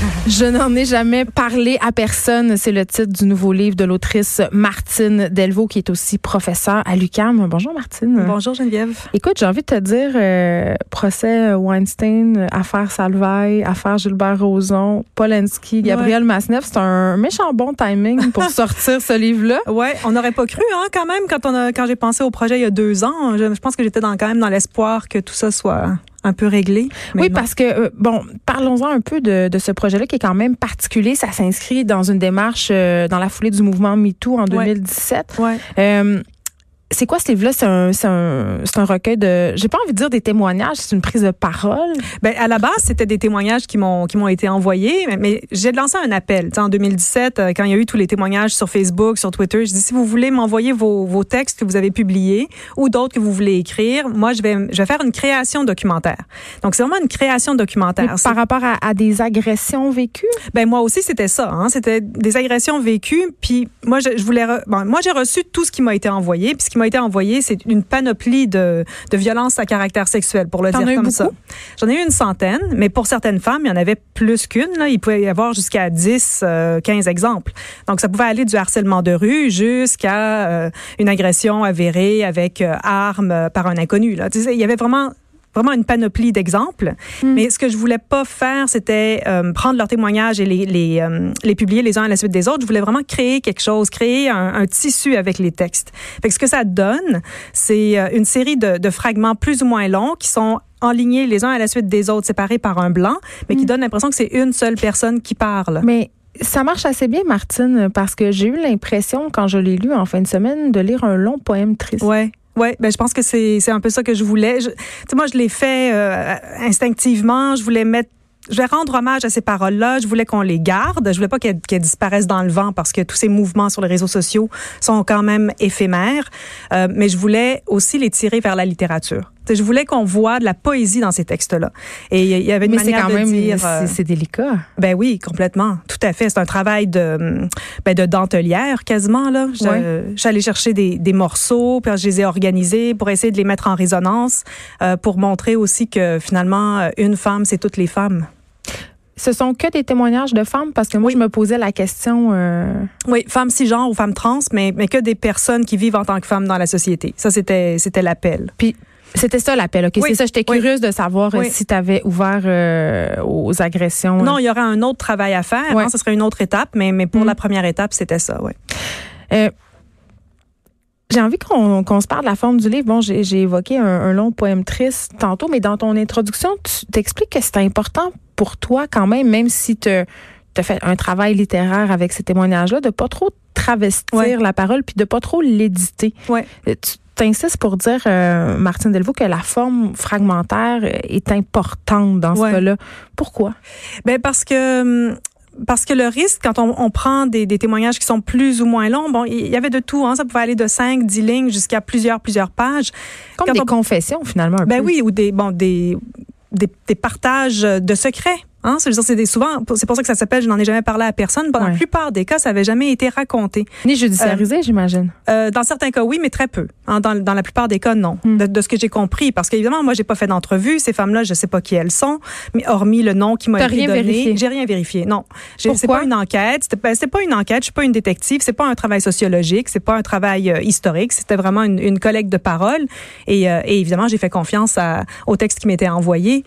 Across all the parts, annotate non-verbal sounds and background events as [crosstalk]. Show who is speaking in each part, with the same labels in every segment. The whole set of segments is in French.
Speaker 1: [laughs] Je n'en ai jamais parlé à personne. C'est le titre du nouveau livre de l'autrice Martine Delvaux, qui est aussi professeure à l'UQAM. Bonjour Martine.
Speaker 2: Bonjour Geneviève.
Speaker 1: Écoute, j'ai envie de te dire, euh, procès Weinstein, affaire Salvaille, affaire Gilbert Rozon, Polanski, Gabriel ouais. Masneff, c'est un méchant bon timing pour [laughs] sortir ce livre-là.
Speaker 2: Ouais, on n'aurait pas cru hein, quand même quand on a, quand j'ai pensé au projet il y a deux ans. Je, je pense que j'étais dans, quand même dans l'espoir que tout ça soit un peu réglé.
Speaker 1: Oui, parce que, euh, bon, parlons-en un peu de, de ce projet-là qui est quand même particulier. Ça s'inscrit dans une démarche euh, dans la foulée du mouvement MeToo en 2017.
Speaker 2: Ouais.
Speaker 1: Euh, c'est quoi ce livre-là? C'est un, un, un recueil de, j'ai pas envie de dire des témoignages, c'est une prise de parole.
Speaker 2: Ben, à la base, c'était des témoignages qui m'ont, qui m'ont été envoyés, mais, mais j'ai lancé un appel. T'sais, en 2017, euh, quand il y a eu tous les témoignages sur Facebook, sur Twitter, je dis, si vous voulez m'envoyer vos, vos textes que vous avez publiés ou d'autres que vous voulez écrire, moi, je vais, je vais faire une création documentaire. Donc, c'est vraiment une création documentaire.
Speaker 1: Par rapport à, à, des agressions vécues?
Speaker 2: Ben, moi aussi, c'était ça, hein. C'était des agressions vécues. Puis, moi, je, je voulais, re... bon, moi, j'ai reçu tout ce qui m'a été envoyé. Puis, ce qui m'a été envoyé, c'est une panoplie de, de violences à caractère sexuel, pour le dire comme
Speaker 1: beaucoup?
Speaker 2: ça. J'en ai eu une centaine, mais pour certaines femmes, il y en avait plus qu'une. Là. Il pouvait y avoir jusqu'à 10, euh, 15 exemples. Donc, ça pouvait aller du harcèlement de rue jusqu'à euh, une agression avérée avec euh, arme par un inconnu. Là. Il y avait vraiment vraiment une panoplie d'exemples. Mm. Mais ce que je voulais pas faire, c'était euh, prendre leurs témoignages et les, les, euh, les publier les uns à la suite des autres. Je voulais vraiment créer quelque chose, créer un, un tissu avec les textes. Fait que ce que ça donne, c'est euh, une série de, de fragments plus ou moins longs qui sont enlignés les uns à la suite des autres, séparés par un blanc, mais mm. qui donnent l'impression que c'est une seule personne qui parle.
Speaker 1: Mais ça marche assez bien, Martine, parce que j'ai eu l'impression, quand je l'ai lu en fin de semaine, de lire un long poème triste.
Speaker 2: Ouais. Oui, ben je pense que c'est c'est un peu ça que je voulais. Je, moi, je l'ai fait euh, instinctivement. Je voulais mettre je vais rendre hommage à ces paroles-là. Je voulais qu'on les garde. Je voulais pas qu'elles qu disparaissent dans le vent parce que tous ces mouvements sur les réseaux sociaux sont quand même éphémères. Euh, mais je voulais aussi les tirer vers la littérature. Je voulais qu'on voit de la poésie dans ces textes-là. Et il y avait une
Speaker 1: mais
Speaker 2: manière
Speaker 1: quand
Speaker 2: de
Speaker 1: même,
Speaker 2: dire.
Speaker 1: C'est délicat.
Speaker 2: Ben oui, complètement. Tout à fait. C'est un travail de, ben de dentelière quasiment là. J'allais chercher des, des morceaux, puis je les ai organisés pour essayer de les mettre en résonance, euh, pour montrer aussi que finalement une femme, c'est toutes les femmes.
Speaker 1: Ce sont que des témoignages de femmes? Parce que moi
Speaker 2: oui.
Speaker 1: je me posais la question. Euh...
Speaker 2: Oui, femmes cisgenres ou femmes trans, mais mais que des personnes qui vivent en tant que femmes dans la société. Ça c'était c'était l'appel.
Speaker 1: Puis c'était ça l'appel, OK? Oui. C'est ça, j'étais curieuse
Speaker 2: oui.
Speaker 1: de savoir
Speaker 2: oui.
Speaker 1: si tu avais ouvert euh, aux agressions.
Speaker 2: Non, il y aura un autre travail à faire. Hein, ce serait une autre étape, mais, mais pour mmh. la première étape, c'était ça, oui.
Speaker 1: Euh, j'ai envie qu'on qu se parle de la forme du livre. Bon, j'ai évoqué un, un, long poème triste tantôt, mais dans ton introduction, tu t'expliques que c'est important pour toi quand même, même si tu as fait un travail littéraire avec ces témoignages-là, de pas trop travestir
Speaker 2: ouais.
Speaker 1: la parole puis de pas trop l'éditer.
Speaker 2: Ouais.
Speaker 1: Tu t'insistes pour dire, euh, Martine Delvaux, que la forme fragmentaire est importante dans ce cas-là. Pourquoi?
Speaker 2: Ben parce que parce que le risque, quand on, on prend des, des, témoignages qui sont plus ou moins longs, bon, il y avait de tout, hein, ça pouvait aller de 5, 10 lignes jusqu'à plusieurs, plusieurs pages.
Speaker 1: Comme
Speaker 2: quand
Speaker 1: des
Speaker 2: on,
Speaker 1: confessions, finalement. Un
Speaker 2: ben
Speaker 1: peu.
Speaker 2: oui, ou des, bon, des, des, des partages de secrets. Hein, c'est souvent, c'est pour ça que ça s'appelle, je n'en ai jamais parlé à personne. Dans ouais. la plupart des cas, ça n'avait jamais été raconté.
Speaker 1: Ni judiciarisé, euh, j'imagine.
Speaker 2: Euh, dans certains cas, oui, mais très peu. Hein, dans, dans, la plupart des cas, non. Mm. De, de, ce que j'ai compris, parce qu'évidemment, moi, j'ai pas fait d'entrevue. Ces femmes-là, je sais pas qui elles sont, mais hormis le nom qui m'a été donné, j'ai rien vérifié. Non, c'est pas une enquête. C'était ben, pas une enquête. Je suis pas une détective. C'est pas un travail sociologique. C'est pas un travail euh, historique. C'était vraiment une, une, collecte de paroles. Et, euh, et évidemment, j'ai fait confiance à, au texte qui m'était envoyé.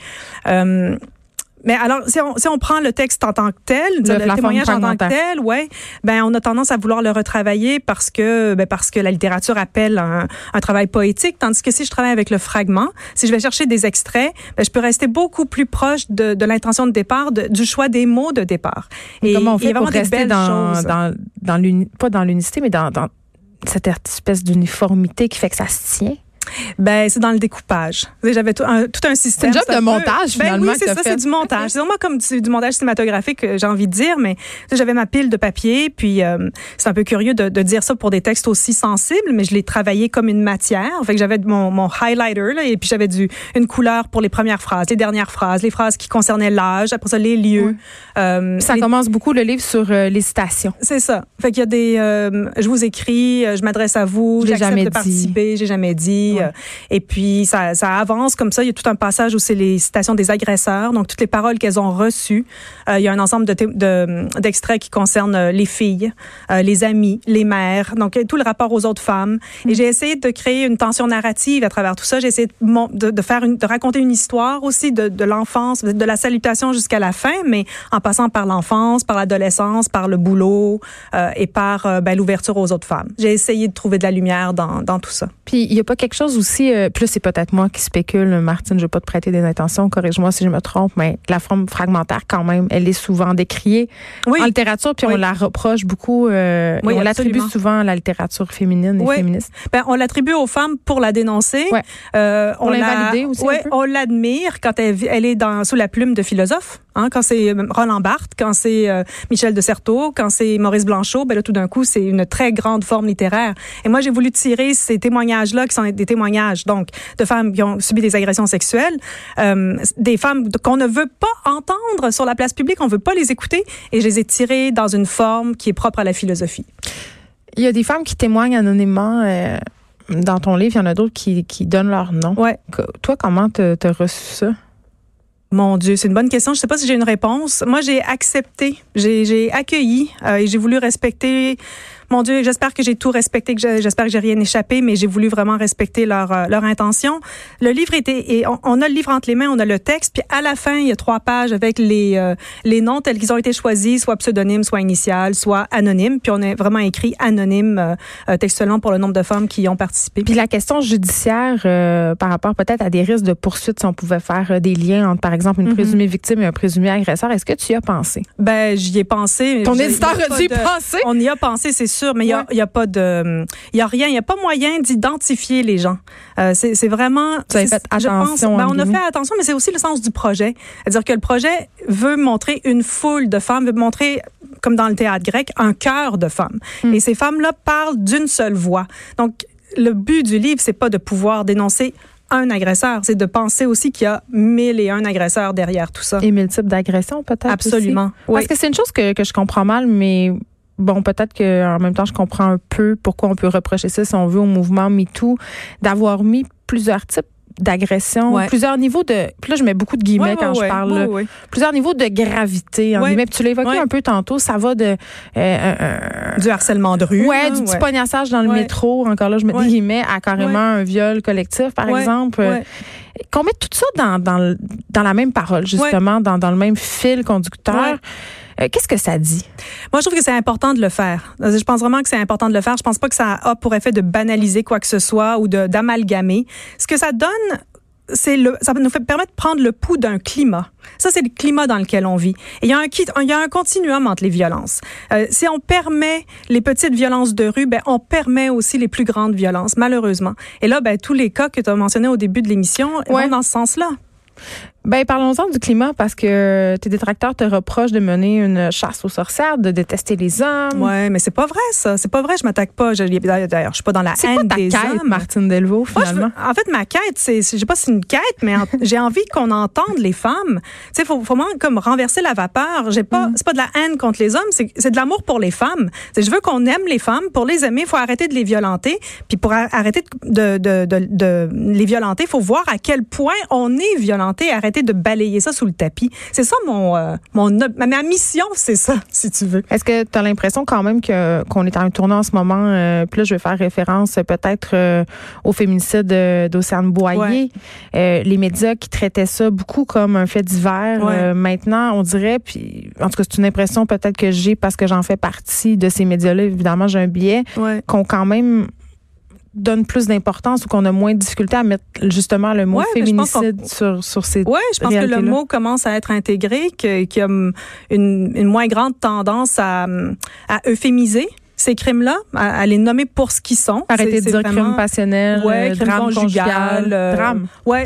Speaker 2: Mais alors, si on, si on prend le texte en tant que tel,
Speaker 1: le,
Speaker 2: le témoignage en tant que tel, ouais, ben on a tendance à vouloir le retravailler parce que ben parce que la littérature appelle un, un, travail poétique, tandis que si je travaille avec le fragment, si je vais chercher des extraits, ben je peux rester beaucoup plus proche de, de l'intention de départ, de, du choix des mots de départ.
Speaker 1: Et comment on fait pour rester dans, dans dans pas dans l'unicité, mais dans, dans cette espèce d'uniformité qui fait que ça se tient?
Speaker 2: Ben c'est dans le découpage. J'avais tout un, tout un système.
Speaker 1: C'est un job de montage
Speaker 2: ben,
Speaker 1: finalement.
Speaker 2: Oui, c'est ça, c'est du montage. C'est vraiment comme du, du, montage cinématographique, j'ai envie de dire. Mais j'avais ma pile de papier, puis euh, c'est un peu curieux de, de, dire ça pour des textes aussi sensibles, mais je l'ai travaillé comme une matière. Fait que j'avais mon, mon highlighter là, et puis j'avais du une couleur pour les premières phrases, les dernières phrases, les phrases qui concernaient l'âge, après ça les lieux.
Speaker 1: Oui. Euh, ça
Speaker 2: les...
Speaker 1: commence beaucoup le livre sur euh, les citations.
Speaker 2: C'est ça. Fait qu'il y a des, euh, je vous écris, je m'adresse à vous,
Speaker 1: j'accepte
Speaker 2: de participer, j'ai jamais dit. Et puis, ça, ça avance comme ça. Il y a tout un passage où c'est les citations des agresseurs, donc toutes les paroles qu'elles ont reçues. il y a un ensemble d'extraits de, d'extraits qui concernent les filles, les amis, les mères, donc tout le rapport aux autres femmes. Et mm. j'ai essayé de créer une tension narrative à travers tout ça. J'ai essayé de, de, faire une, de raconter une histoire aussi de, de l'enfance, de la salutation jusqu'à la fin, mais en passant par l'enfance, par l'adolescence, par le boulot euh, et par euh, ben, l'ouverture aux autres femmes. J'ai essayé de trouver de la lumière dans, dans tout ça.
Speaker 1: Puis il y a pas quelque chose aussi, euh, plus c'est peut-être moi qui spécule, Martine, je vais pas te prêter des intentions, corrige-moi si je me trompe, mais la forme fragmentaire quand même, elle est souvent décriée en littérature, puis on la reproche beaucoup, euh, oui, on l'attribue souvent à la littérature féminine et féministe.
Speaker 2: Ben, on l'attribue aux femmes pour la dénoncer.
Speaker 1: Ouais. Euh, on, l'invalide aussi.
Speaker 2: Ouais, on l'admire quand elle, elle est dans, sous la plume de philosophe. Hein, quand c'est euh, Roland Barthes, quand c'est euh, Michel de Certeau, quand c'est Maurice Blanchot, ben là, tout d'un coup, c'est une très grande forme littéraire. Et moi, j'ai voulu tirer ces témoignages-là, qui sont des témoignages, donc, de femmes qui ont subi des agressions sexuelles, euh, des femmes qu'on ne veut pas entendre sur la place publique, on veut pas les écouter, et je les ai tirées dans une forme qui est propre à la philosophie.
Speaker 1: Il y a des femmes qui témoignent anonymement. dans ton livre, il y en a d'autres qui, qui donnent leur nom.
Speaker 2: Ouais.
Speaker 1: Toi, comment t'as reçu ça?
Speaker 2: Mon Dieu, c'est une bonne question. Je ne sais pas si j'ai une réponse. Moi, j'ai accepté, j'ai accueilli euh, et j'ai voulu respecter mon Dieu, j'espère que j'ai tout respecté, que j'espère que j'ai rien échappé, mais j'ai voulu vraiment respecter leur, euh, leur intention. Le livre était, et on, a le livre entre les mains, on a le texte, puis à la fin, il y a trois pages avec les, euh, les noms tels qu'ils ont été choisis, soit pseudonyme, soit initial, soit anonyme, puis on a vraiment écrit anonyme euh, textuellement pour le nombre de femmes qui y ont participé.
Speaker 1: Puis la question judiciaire par rapport peut-être à des risques de poursuite, si on pouvait faire des liens entre, par exemple, une mm-hmm. présumée victime et un présumé agresseur, est-ce que tu y as pensé?
Speaker 2: Ben, j'y ai pensé.
Speaker 1: Ton éditeur a dû penser?
Speaker 2: On y a pensé, c'est sûr mais il y a, y a, pas de, il y a rien, il y a pas moyen d'identifier les gens. Euh, c'est vraiment.
Speaker 1: Vous avez fait attention.
Speaker 2: ben, on a fait attention, mais c'est aussi le sens du projet. C'est-à-dire que le projet veut montrer une foule de femmes, veut montrer comme dans le théâtre grec, un cœur de femmes. Hmm. Et ces femmes-là parlent d'une seule voix. Donc, le but du livre, c'est pas de pouvoir dénoncer un agresseur, c'est de penser aussi qu'il y a mille et un agresseurs derrière tout ça.
Speaker 1: Et mille types d'agressions, peut-être.
Speaker 2: Absolument.
Speaker 1: Parce que c'est une chose que, que je comprends mal, mais bon, peut-être qu'en même temps, je comprends un peu pourquoi on peut reprocher ça, si on veut, au mouvement MeToo, d'avoir mis plusieurs types d'agression, plusieurs niveaux de. Puis là, je mets beaucoup de guillemets quand je parle. Plusieurs niveaux de gravité. En guillemets. Puis tu l'évoquais un peu tantôt, ça va de.
Speaker 2: Euh, du harcèlement de rue.
Speaker 1: Ouais, du petit pognassage dans le métro. Encore là, je mets des guillemets à carrément un viol collectif, par exemple. Qu'on mette tout ça dans, dans, dans la même parole, justement, dans, dans le même fil conducteur. Euh, qu'est-ce que ça dit?
Speaker 2: Moi, je trouve que c'est important de le faire. Je pense vraiment que c'est important de le faire. Je pense pas que ça a pour effet de banaliser quoi que ce soit ou d'amalgamer. Ce que ça donne, c'est le, ça nous fait permettre de prendre le pouls d'un climat. Ça, c'est le climat dans lequel on vit. Et il y a un, il y a un continuum entre les violences. Euh, si on permet les petites violences de rue, ben, on permet aussi les plus grandes violences, malheureusement. Et là, ben, tous les cas que tu as mentionnés au début de l'émission vont dans ce sens-là.
Speaker 1: Ben parlons-en du climat parce que tes détracteurs te reprochent de mener une chasse aux sorcières, de détester les hommes.
Speaker 2: Ouais, mais c'est pas vrai ça. C'est pas vrai. Je m'attaque pas. D'ailleurs, je suis pas dans la haine
Speaker 1: ta
Speaker 2: des
Speaker 1: quête,
Speaker 2: hommes.
Speaker 1: Martine Delvaux, finalement?
Speaker 2: en fait, ma quête, c'est, je sais pas si c'est une quête, mais j'ai envie qu'on entende les femmes. Tu sais, faut, vraiment comme renverser la vapeur. J'ai pas, mm. c'est pas de la haine contre les hommes, c'est, c'est de l'amour pour les femmes. je veux qu'on aime les femmes. Pour les aimer, il faut arrêter de les violenter. Puis pour arrêter de, de, de, de les violenter, il faut voir à quel point on est violenté. Arrêter de balayer ça sous le tapis. C'est ça mon, euh, mon ma, mission, c'est ça, [laughs] si tu veux.
Speaker 1: Est-ce que tu as l'impression quand même que qu'on est en tournant en ce moment euh, Puis là, je vais faire référence euh, peut-être au féminicide d'Océane Boyer. les médias qui traitaient ça beaucoup comme un fait divers. maintenant, on dirait, puis en tout cas, c'est une impression peut-être que j'ai parce que j'en fais partie de ces médias-là. Évidemment, j'ai un biais qu'on quand même donne plus d'importance ou qu'on a moins de difficulté à mettre justement le mot féminicide sur, sur ces
Speaker 2: Oui, je pense que le mot commence à être intégré, qu'il y a une, une moins grande tendance à, à euphémiser ces crimes-là, à, les nommer pour ce qu'ils sont.
Speaker 1: Arrêter de dire crime passionnel,
Speaker 2: ouais, crime drame conjugal,
Speaker 1: euh, drame.
Speaker 2: Ouais,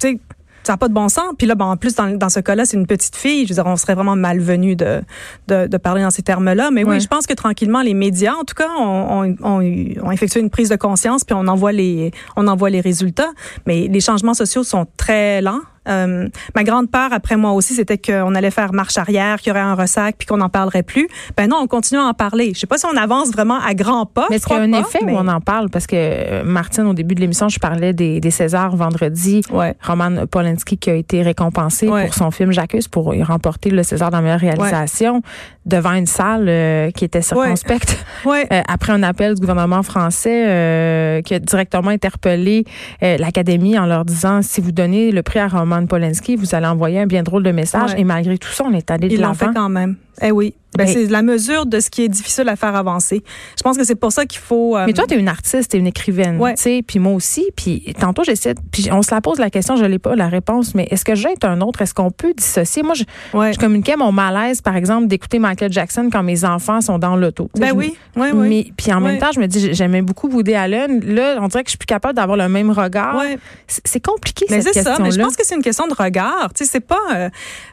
Speaker 2: tu sais, ça n'a pas de bon sens. Puis là, bon, en plus, dans, dans ce cas-là, c'est une petite fille. Je veux dire, on serait vraiment malvenu de, de, de parler dans ces termes-là. Mais oui, je pense que tranquillement, les médias, en tout cas, ont, ont, ont, effectué une prise de conscience, puis on envoie les, on envoie les résultats. Mais les changements sociaux sont très lents. Euh, ma grande peur après moi aussi, c'était qu'on allait faire marche arrière, qu'il y aurait un ressac, puis qu'on n'en parlerait plus. Ben non, on continue à en parler. Je sais pas si on avance vraiment à grands pas.
Speaker 1: Mais est-ce qu'il y a un effet où on en parle? Parce que euh, Martine, au début de l'émission, je parlais des, des Césars vendredi.
Speaker 2: Ouais.
Speaker 1: Roman Polanski qui a été récompensé
Speaker 2: Ouais.
Speaker 1: pour son film J'accuse pour y remporter le César de la meilleure réalisation devant une salle euh, qui était circonspecte.
Speaker 2: Ouais. [laughs]
Speaker 1: Euh, après un appel du gouvernement français euh, qui a directement interpellé l'Académie en leur disant si vous donnez le prix à Roman Polanski, vous allez envoyer un bien drôle de message.
Speaker 2: Ouais.
Speaker 1: Et malgré tout ça, on est allé de
Speaker 2: Ils l'ont fait
Speaker 1: l'avant.
Speaker 2: quand même. Eh oui. Ben, c'est la mesure de ce qui est difficile à faire avancer. Je pense que c'est pour ça qu'il faut. euh,
Speaker 1: Mais toi, tu es une artiste, tu es une écrivaine, tu sais, puis moi aussi. Puis tantôt, j'essaie, puis on se la pose la question, je l'ai pas la réponse, mais est-ce que j'ai un autre? Est-ce qu'on peut dissocier? Moi, je,
Speaker 2: ouais.
Speaker 1: je communiquais mon malaise, par exemple, d'écouter Michael Jackson quand mes enfants sont dans l'auto.
Speaker 2: Ben
Speaker 1: je-
Speaker 2: oui, oui, oui.
Speaker 1: Mais puis en même temps, je me dis, j'aimais beaucoup Woody Allen. Là, on dirait que je suis plus capable d'avoir le même regard.
Speaker 2: Ouais.
Speaker 1: C'est c'est compliqué
Speaker 2: Mais
Speaker 1: cette
Speaker 2: c'est ça.
Speaker 1: question-là.
Speaker 2: Mais je pense que c'est une question de regard. Tu sais, c'est pas. euh,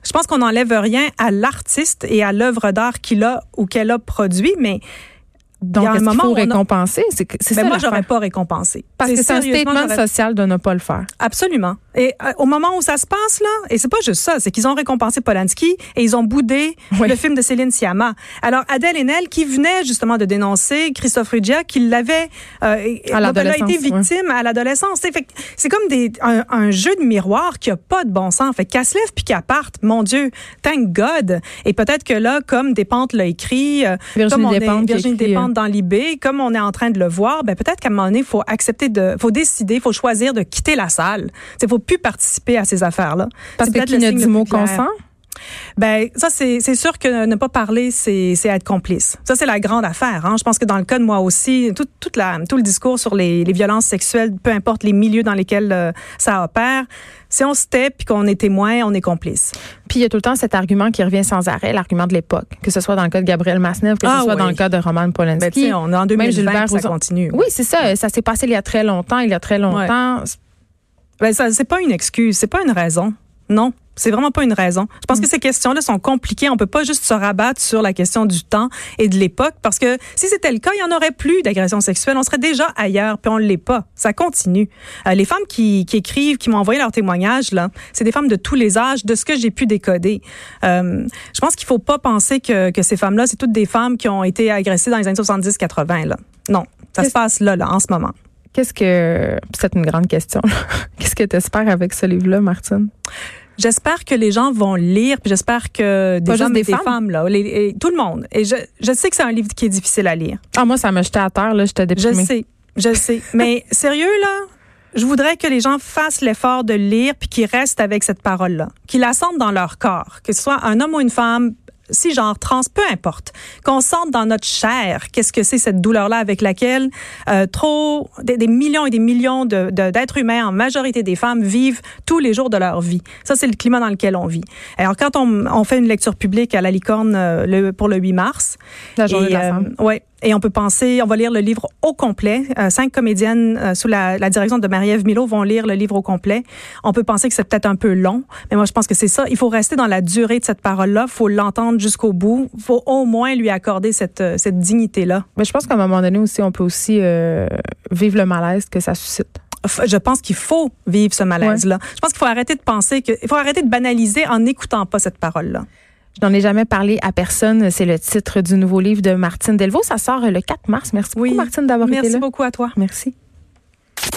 Speaker 2: je pense qu'on n'enlève rien à l'artiste et à l'œuvre d'art qu'il a ou qu'elle a produit, mais
Speaker 1: Donc, est-ce qu'il
Speaker 2: moment
Speaker 1: faut
Speaker 2: où on a-
Speaker 1: récompenser? C'est
Speaker 2: ben moi, j'aurais pas récompensé.
Speaker 1: Parce que c'est un statement social de ne pas le faire.
Speaker 2: Absolument. Et euh, au moment où ça se passe là, et c'est pas juste ça, c'est qu'ils ont récompensé Polanski et ils ont boudé
Speaker 1: Oui.
Speaker 2: le film de Céline Sciamma. Alors Adèle Haenel qui venait justement de dénoncer Christophe Ruggia qui l'avait euh,
Speaker 1: À l'adolescence,
Speaker 2: été victime à l'adolescence. C'est comme des un, un jeu de miroir qui a pas de bon sens. Fait qu'elle se lève puis qu'elle parte, mon Dieu, thank God. Et peut-être que là, comme Despentes l'a écrit, euh,
Speaker 1: Virginie
Speaker 2: comme on est
Speaker 1: Despentes
Speaker 2: Virginie dans l'IB, comme on est en train de le voir, ben peut-être qu'à un moment donné, il faut accepter de, faut décider, il faut choisir de quitter la salle. Il faut plus participer à ces affaires-là.
Speaker 1: Parce que qui ne dit mot consent?
Speaker 2: Ben ça c'est c'est sûr que ne pas parler c'est c'est être complice. Ça c'est la grande affaire. Hein. Je pense que dans le cas de moi aussi, tout toute la tout le discours sur les, les violences sexuelles, peu importe les milieux dans lesquels euh, ça opère, si on se tait puis qu'on est témoin, on est complice.
Speaker 1: Puis il y a tout le temps cet argument qui revient sans arrêt, l'argument de l'époque, que ce soit dans le cas de Gabriel Masnev, que
Speaker 2: Ah
Speaker 1: ce soit
Speaker 2: oui.
Speaker 1: dans le cas de Roman
Speaker 2: Ben,
Speaker 1: Polanski.
Speaker 2: sais, on est en
Speaker 1: Même
Speaker 2: 2020
Speaker 1: Gilbert
Speaker 2: puis ça continue.
Speaker 1: Oui, c'est ça. Ça s'est passé il y a très longtemps. Il y a très longtemps.
Speaker 2: Ben ça c'est pas une excuse, c'est pas une raison. Non, c'est vraiment pas une raison. Je pense que ces questions-là sont compliquées. On peut pas juste se rabattre sur la question du temps et de l'époque parce que si c'était le cas, il y en aurait plus d'agressions sexuelles. On serait déjà ailleurs, puis on l'est pas. Ça continue. Euh, les femmes qui, qui écrivent, qui m'ont envoyé leurs témoignages là, c'est des femmes de tous les âges, de ce que j'ai pu décoder. Euh, je pense qu'il faut pas penser que, que ces femmes-là, c'est toutes des femmes qui ont été agressées dans les années 70-80 là. Non, ça se passe là, là, en ce moment.
Speaker 1: Qu'est-ce que. C'est une grande question. [laughs] Qu'est-ce que tu espères avec ce livre-là, Martine?
Speaker 2: J'espère que les gens vont lire, puis j'espère que des hommes
Speaker 1: des
Speaker 2: des
Speaker 1: femmes?
Speaker 2: femmes, là, les- tout le monde. Et je, je sais que c'est un livre qui est difficile à lire.
Speaker 1: Ah, moi, ça m'a jeté à terre, là. J'étais
Speaker 2: Je
Speaker 1: déprimée.
Speaker 2: sais, je sais. [laughs] Mais sérieux, là, je voudrais que les gens fassent l'effort de lire puis qu'ils restent avec cette parole-là, qu'ils la sentent dans leur corps, que ce soit un homme ou une femme, si genre trans, peu importe, qu'on sente dans notre chair qu'est-ce que c'est cette douleur-là avec laquelle euh, trop des, des millions et des millions de- de- d'êtres humains, en majorité des femmes, vivent tous les jours de leur vie. Ça, c'est le climat dans lequel on vit. Alors, quand on, on fait une lecture publique à la licorne euh, le, pour le 8 mars,
Speaker 1: La journée
Speaker 2: et,
Speaker 1: de la
Speaker 2: euh,
Speaker 1: femme.
Speaker 2: ouais. Et on peut penser, on va lire le livre au complet. Euh, cinq comédiennes euh, sous la, la direction de Marie-Ève Milo vont lire le livre au complet. On peut penser que c'est peut-être un peu long, mais moi je pense que c'est ça. Il faut rester dans la durée de cette parole-là. Il faut l'entendre jusqu'au bout. Il faut au moins lui accorder cette, euh, cette dignité-là.
Speaker 1: Mais je pense qu'à un moment donné aussi, on peut aussi euh, vivre le malaise que ça suscite.
Speaker 2: Je pense qu'il faut vivre ce malaise-là. Je pense qu'il faut arrêter de penser que, il faut arrêter de banaliser en n'écoutant pas cette parole-là.
Speaker 1: Je n'en ai jamais parlé à personne. C'est le titre du nouveau livre de Martine Delvaux. Ça sort le 4 mars. Merci
Speaker 2: Oui.
Speaker 1: beaucoup, Martine, d'avoir été
Speaker 2: Merci
Speaker 1: là.
Speaker 2: beaucoup à toi.
Speaker 1: Merci.